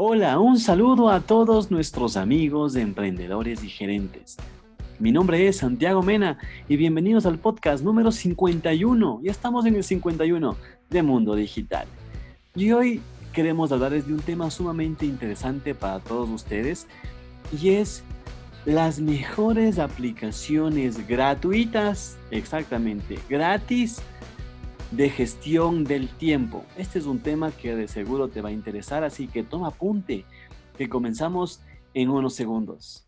Hola, un saludo a todos nuestros amigos emprendedores y gerentes. Mi nombre es Santiago Mena y bienvenidos al podcast número 51. Ya estamos en el 51 de Mundo Digital. Y hoy queremos hablarles de un tema sumamente interesante para todos ustedes y es las mejores aplicaciones gratuitas, exactamente, gratis de gestión del tiempo. Este es un tema que de seguro te va a interesar, así que toma apunte, que comenzamos en unos segundos.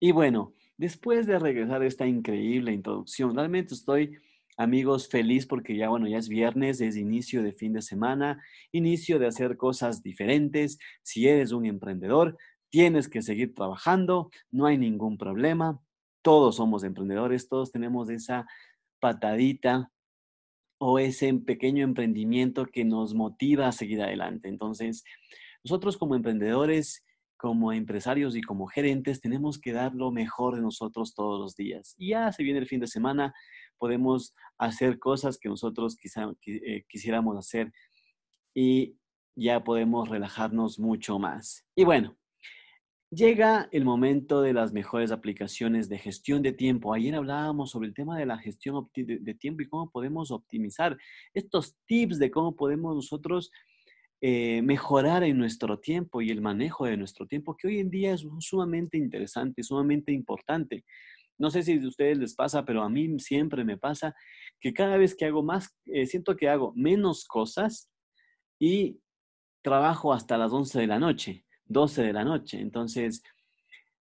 Y bueno, después de regresar esta increíble introducción, realmente estoy, amigos, feliz porque ya, bueno, ya es viernes, es inicio de fin de semana, inicio de hacer cosas diferentes. Si eres un emprendedor, tienes que seguir trabajando, no hay ningún problema. Todos somos emprendedores, todos tenemos esa patadita o ese pequeño emprendimiento que nos motiva a seguir adelante. Entonces, nosotros como emprendedores como empresarios y como gerentes tenemos que dar lo mejor de nosotros todos los días. Y ya se viene el fin de semana, podemos hacer cosas que nosotros quizá, eh, quisiéramos hacer y ya podemos relajarnos mucho más. Y bueno, llega el momento de las mejores aplicaciones de gestión de tiempo. Ayer hablábamos sobre el tema de la gestión de tiempo y cómo podemos optimizar estos tips de cómo podemos nosotros eh, mejorar en nuestro tiempo y el manejo de nuestro tiempo, que hoy en día es sumamente interesante, sumamente importante. No sé si a ustedes les pasa, pero a mí siempre me pasa que cada vez que hago más, eh, siento que hago menos cosas y trabajo hasta las 11 de la noche, 12 de la noche. Entonces,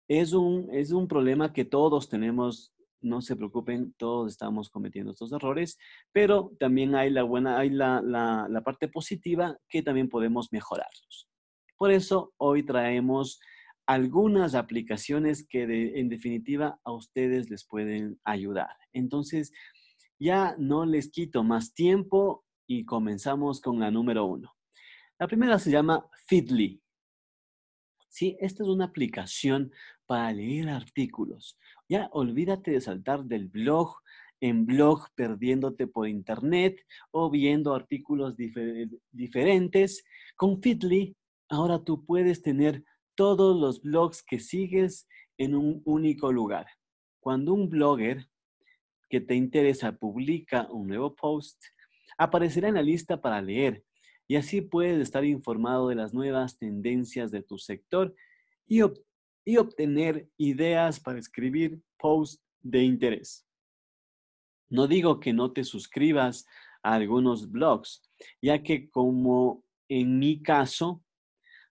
es un, es un problema que todos tenemos no se preocupen, todos estamos cometiendo estos errores, pero también hay la buena, hay la, la, parte positiva que también podemos mejorarlos. Por eso hoy traemos algunas aplicaciones que en definitiva a ustedes les pueden ayudar. Entonces, ya no les quito más tiempo y comenzamos con la número uno. La primera se llama Feedly. Sí, esta es una aplicación para leer artículos. Ya olvídate de saltar del blog en blog perdiéndote por internet o viendo artículos diferentes. Con Fitly, ahora tú puedes tener todos los blogs que sigues en un único lugar. Cuando un blogger que te interesa publica un nuevo post, aparecerá en la lista para leer y así puedes estar informado de las nuevas tendencias de tu sector y, y obtener ideas para escribir posts de interés. No digo que no te suscribas a algunos blogs, ya que como en mi caso,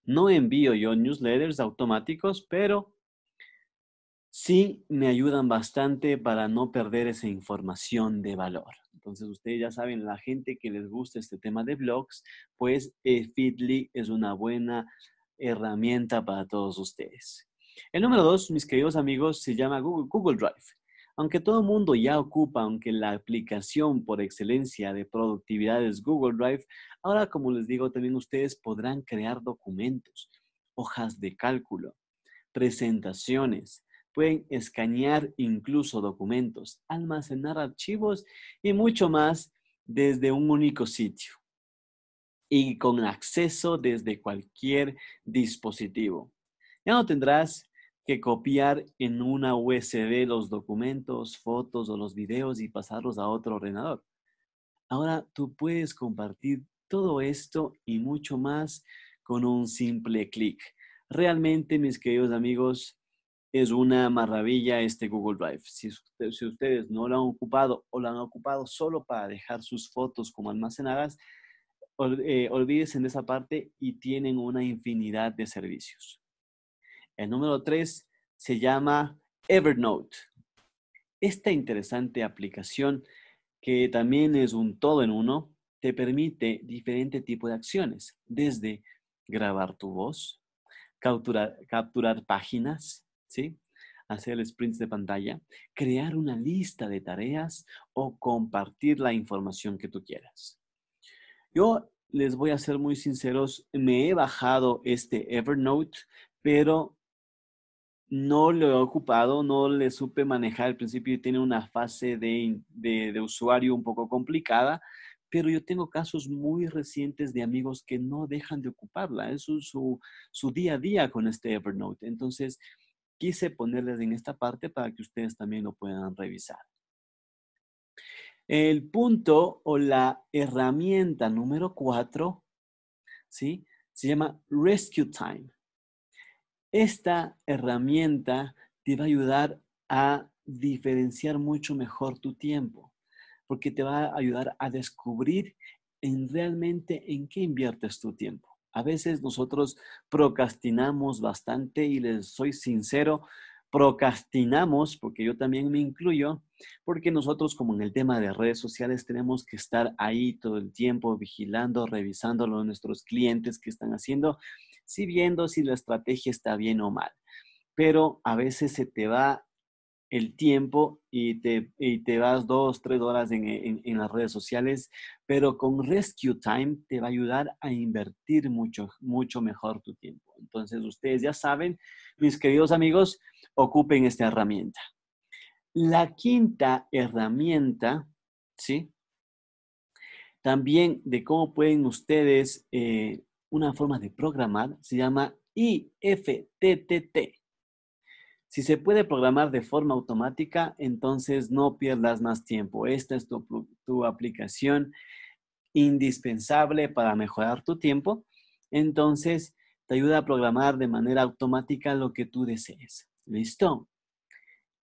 no envío yo newsletters automáticos, pero sí me ayudan bastante para no perder esa información de valor. Entonces, ustedes ya saben, la gente que les gusta este tema de blogs, pues eh, Feedly es una buena herramienta para todos ustedes. El número dos, mis queridos amigos, se llama Google, Drive. Aunque todo el mundo ya ocupa, aunque la aplicación por excelencia de productividad es Google Drive, ahora como les digo, también ustedes podrán crear documentos, hojas de cálculo, presentaciones, pueden escanear incluso documentos, almacenar archivos y mucho más desde un único sitio y con acceso desde cualquier dispositivo. Ya no tendrás que copiar en una USB los documentos, fotos o los videos y pasarlos a otro ordenador. Ahora tú puedes compartir todo esto y mucho más con un simple clic. Realmente, mis queridos amigos, es una maravilla este Google Drive. Si, ustedes no lo han ocupado o lo han ocupado solo para dejar sus fotos como almacenadas, eh, olvídense de esa parte y tienen una infinidad de servicios. El número tres se llama Evernote. Esta interesante aplicación que también es un todo en uno, te permite diferente tipo de acciones, desde grabar tu voz, capturar, capturar páginas, ¿sí? hacer sprints de pantalla, crear una lista de tareas o compartir la información que tú quieras. Yo les voy a ser muy sinceros, me he bajado este Evernote, pero no lo he ocupado, no le supe manejar al principio tiene una fase de, de, usuario un poco complicada, pero yo tengo casos muy recientes de amigos que no dejan de ocuparla, es su, su día a día con este Evernote. Entonces, quise ponerles en esta parte para que ustedes también lo puedan revisar. El punto o la herramienta número cuatro, ¿sí? Se llama Rescue Time. Esta herramienta te va a ayudar a diferenciar mucho mejor tu tiempo, porque te va a ayudar a descubrir en realmente en qué inviertes tu tiempo. A veces nosotros procrastinamos bastante y les soy sincero, procrastinamos, porque yo también me incluyo, porque nosotros como en el tema de redes sociales tenemos que estar ahí todo el tiempo vigilando, revisando lo nuestros clientes que están haciendo sí viendo si la estrategia está bien o mal. Pero a veces se te va el tiempo y te, te vas dos, tres horas en, las redes sociales, pero con Rescue Time te va a ayudar a invertir mucho, mucho mejor tu tiempo. Entonces, ustedes ya saben, mis queridos amigos, ocupen esta herramienta. La quinta herramienta, ¿sí? También de cómo pueden ustedes eh, una forma de programar se llama IFTTT. Si se puede programar de forma automática, entonces no pierdas más tiempo. Esta es tu, aplicación indispensable para mejorar tu tiempo. Entonces, te ayuda a programar de manera automática lo que tú desees. ¿Listo?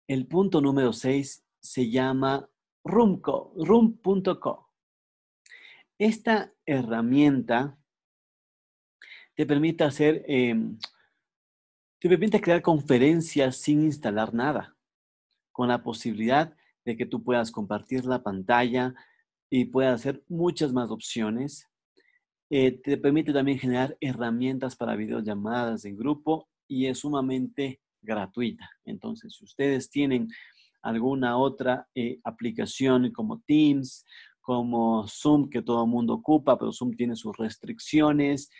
El punto número 6 se llama Room.co. Esta herramienta te permite hacer, em, te permite crear conferencias sin instalar nada, con la posibilidad de que tú puedas compartir la pantalla y puedas hacer muchas más opciones. Eh, te permite también generar herramientas para videollamadas en grupo y es sumamente gratuita. Entonces, si ustedes tienen alguna otra eh, aplicación como Teams, como Zoom, que todo el mundo ocupa, pero Zoom tiene sus restricciones,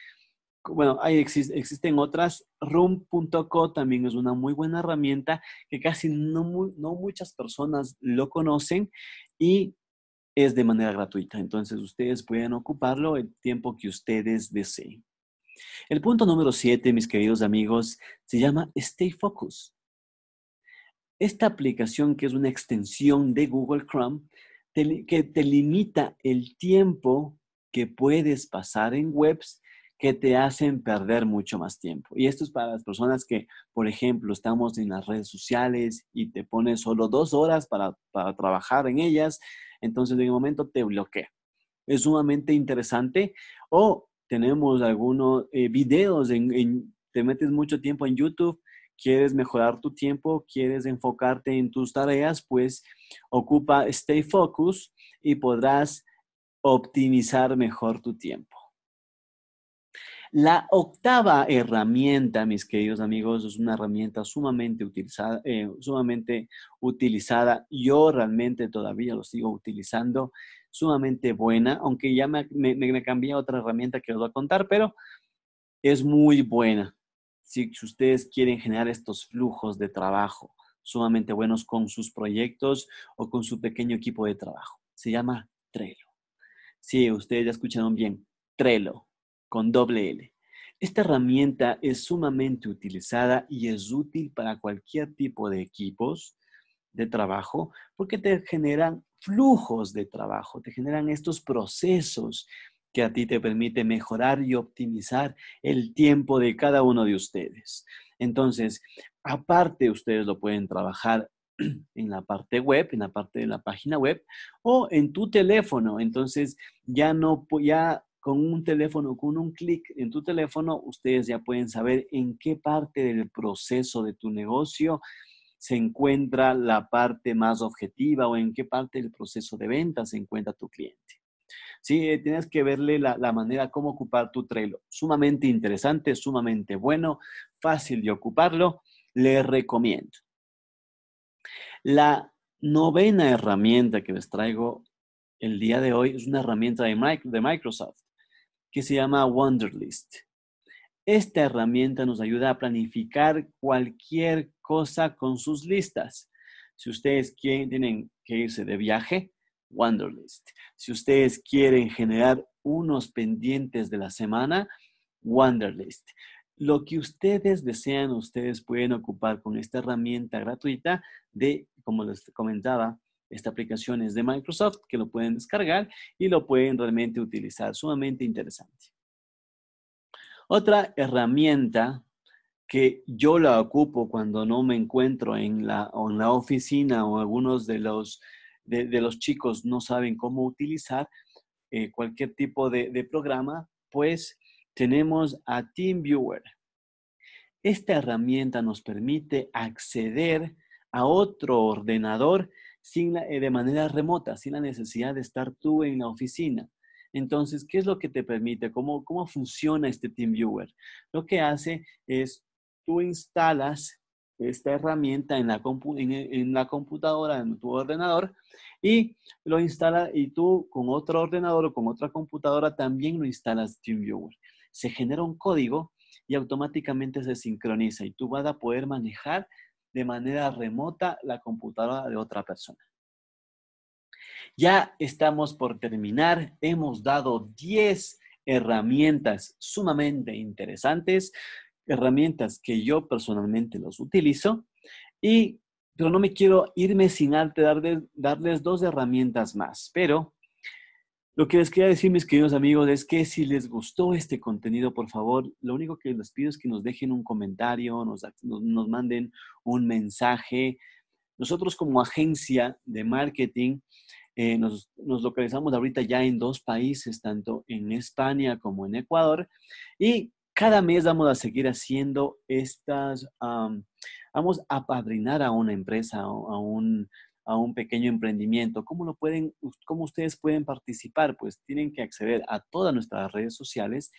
bueno, hay, existen otras. Room.co también es una muy buena herramienta que casi no, no muchas personas lo conocen y es de manera gratuita. Entonces ustedes pueden ocuparlo el tiempo que ustedes deseen. El punto número siete, mis queridos amigos, se llama Stay Focus. Esta aplicación, que es una extensión de Google Chrome, que te limita el tiempo que puedes pasar en webs que te hacen perder mucho más tiempo. Y esto es para las personas que, por ejemplo, estamos en las redes sociales y te pones solo dos horas para, trabajar en ellas, entonces en un momento te bloquea. Es sumamente interesante. O tenemos algunos eh, videos, en, te metes mucho tiempo en YouTube, quieres mejorar tu tiempo, quieres enfocarte en tus tareas, pues ocupa Stay Focus y podrás optimizar mejor tu tiempo. La octava herramienta, mis queridos amigos, es una herramienta sumamente utilizada, eh, sumamente utilizada. Yo realmente todavía lo sigo utilizando, sumamente buena, aunque ya me, me, cambié otra herramienta que os voy a contar, pero es muy buena. Si ustedes quieren generar estos flujos de trabajo sumamente buenos con sus proyectos o con su pequeño equipo de trabajo, se llama Trello. Sí, ustedes ya escucharon bien, Trello con doble L. Esta herramienta es sumamente utilizada y es útil para cualquier tipo de equipos de trabajo porque te generan flujos de trabajo, te generan estos procesos que a ti te permite mejorar y optimizar el tiempo de cada uno de ustedes. Entonces, aparte ustedes lo pueden trabajar en la parte web, en la parte de la página web o en tu teléfono. Entonces, ya no ya con un teléfono, con un clic en tu teléfono, ustedes ya pueden saber en qué parte del proceso de tu negocio se encuentra la parte más objetiva o en qué parte del proceso de venta se encuentra tu cliente. ¿sí? Eh, tienes que verle la, manera cómo ocupar tu Trello. Sumamente interesante, sumamente bueno, fácil de ocuparlo. Le recomiendo. La novena herramienta que les traigo el día de hoy es una herramienta de Microsoft que se llama Wonderlist. Esta herramienta nos ayuda a planificar cualquier cosa con sus listas. Si ustedes quieren, tienen que irse de viaje, Wonderlist. Si ustedes quieren generar unos pendientes de la semana, Wonderlist. Lo que ustedes desean, ustedes pueden ocupar con esta herramienta gratuita de, como les comentaba, esta aplicación es de Microsoft, que lo pueden descargar y lo pueden realmente utilizar. Sumamente interesante. Otra herramienta que yo la ocupo cuando no me encuentro en la, en la oficina o algunos de los, de, los chicos no saben cómo utilizar eh, cualquier tipo de, de programa, pues tenemos a TeamViewer. Esta herramienta nos permite acceder a otro ordenador sin eh, de manera remota, sin la necesidad de estar tú en la oficina. Entonces, ¿qué es lo que te permite? ¿Cómo, cómo funciona este TeamViewer? Lo que hace es, tú instalas esta herramienta en la, en, la computadora, en tu ordenador, y lo instala y tú con otro ordenador o con otra computadora también lo instalas TeamViewer. Se genera un código y automáticamente se sincroniza y tú vas a poder manejar de manera remota la computadora de otra persona. Ya estamos por terminar. Hemos dado 10 herramientas sumamente interesantes, herramientas que yo personalmente los utilizo, y, pero no me quiero irme sin antes darles dos herramientas más. Pero lo que les quería decir, mis queridos amigos, es que si les gustó este contenido, por favor, lo único que les pido es que nos dejen un comentario, nos, nos manden un mensaje. Nosotros como agencia de marketing eh, nos, nos, localizamos ahorita ya en dos países, tanto en España como en Ecuador, y cada mes vamos a seguir haciendo estas, vamos a padrinar a una empresa, a un, a un pequeño emprendimiento. ¿Cómo lo pueden, cómo ustedes pueden participar? Pues tienen que acceder a todas nuestras redes sociales,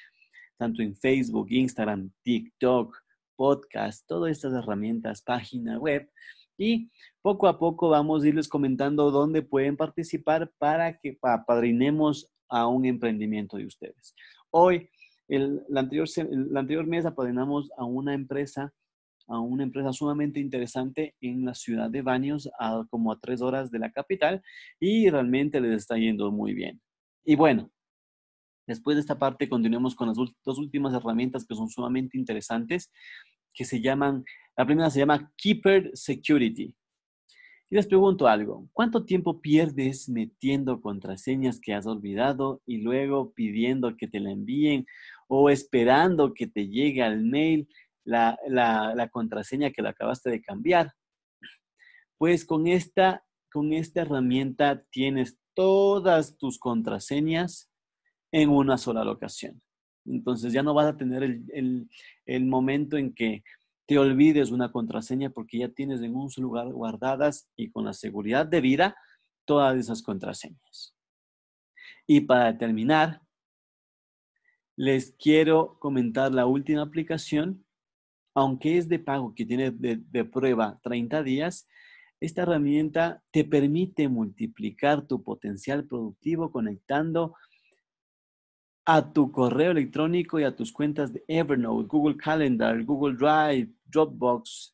tanto en Facebook, Instagram, TikTok, podcast, todas estas herramientas, página web. Y poco a poco vamos a irles comentando dónde pueden participar para que apadrinemos a un emprendimiento de ustedes. Hoy, el, anterior, el anterior mes apadrinamos a una empresa a una empresa sumamente interesante en la ciudad de Baños, a como a tres horas de la capital, y realmente les está yendo muy bien. Y bueno, después de esta parte continuemos con las dos últimas herramientas que son sumamente interesantes, que se llaman, la primera se llama Keeper Security. Y les pregunto algo, ¿cuánto tiempo pierdes metiendo contraseñas que has olvidado y luego pidiendo que te la envíen o esperando que te llegue al mail la, contraseña que la acabaste de cambiar. Pues con esta, con esta herramienta tienes todas tus contraseñas en una sola locación. Entonces ya no vas a tener el, el, momento en que te olvides una contraseña porque ya tienes en un solo lugar guardadas y con la seguridad debida todas esas contraseñas. Y para terminar, les quiero comentar la última aplicación aunque es de pago, que tiene de, prueba 30 días, esta herramienta te permite multiplicar tu potencial productivo conectando a tu correo electrónico y a tus cuentas de Evernote, Google Calendar, Google Drive, Dropbox,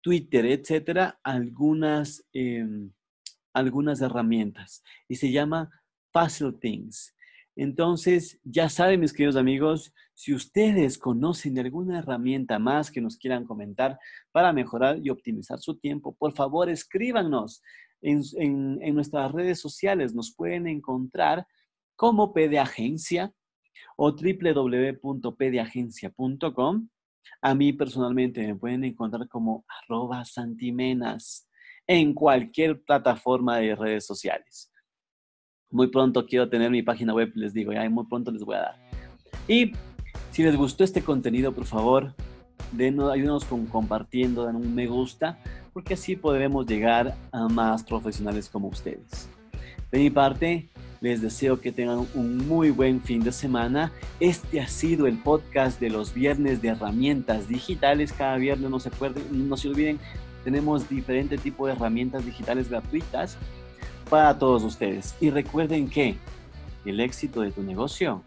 Twitter, etcétera, algunas, em, algunas herramientas. Y se llama Puzzle Things. Entonces, ya saben, mis queridos amigos, si ustedes conocen alguna herramienta más que nos quieran comentar para mejorar y optimizar su tiempo, por favor, escríbanos en, nuestras redes sociales. Nos pueden encontrar como PDAgencia o www.pdagencia.com. A mí personalmente me pueden encontrar como arroba santimenas en cualquier plataforma de redes sociales. Muy pronto quiero tener mi página web, les digo, ya muy pronto les voy a dar. Y si les gustó este contenido, por favor, denos, ayúdenos con compartiendo, den un me gusta, porque así podremos llegar a más profesionales como ustedes. De mi parte, Les deseo que tengan un muy buen fin de semana. Este ha sido el podcast de los viernes de herramientas digitales. Cada viernes no se, no se olviden, tenemos diferente tipo de herramientas digitales gratuitas para todos ustedes. Y recuerden que el éxito de tu negocio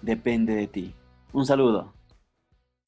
depende de ti. Un saludo.